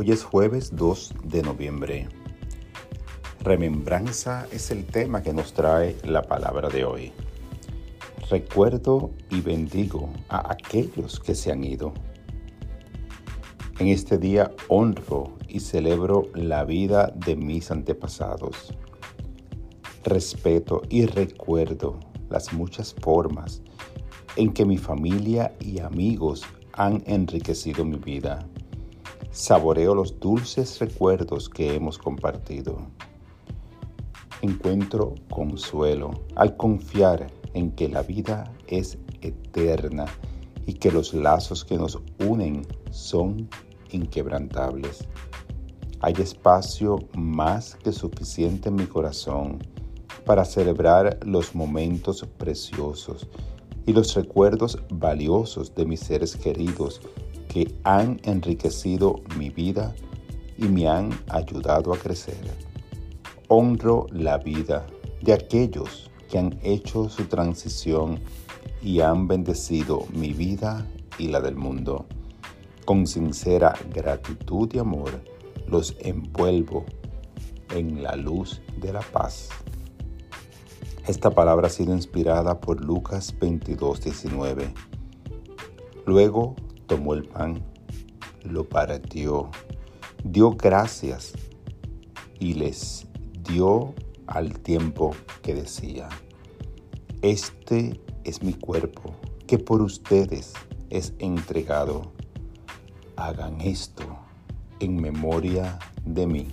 Hoy es jueves 2 de noviembre. Remembranza es el tema que nos trae la palabra de hoy. Recuerdo y bendigo a aquellos que se han ido. En este día honro y celebro la vida de mis antepasados. Respeto y recuerdo las muchas formas en que mi familia y amigos han enriquecido mi vida saboreo los dulces recuerdos que hemos compartido. Encuentro consuelo al confiar en que la vida es eterna y que los lazos que nos unen son inquebrantables. Hay espacio más que suficiente en mi corazón para celebrar los momentos preciosos y los recuerdos valiosos de mis seres queridos que han enriquecido mi vida y me han ayudado a crecer. Honro la vida de aquellos que han hecho su transición y han bendecido mi vida y la del mundo. Con sincera gratitud y amor los envuelvo en la luz de la paz. Esta palabra ha sido inspirada por Lucas 22, 19. Luego tomó el pan, lo partió, dio gracias y les dio al tiempo que decía, este es mi cuerpo que por ustedes es entregado. Hagan esto en memoria de mí.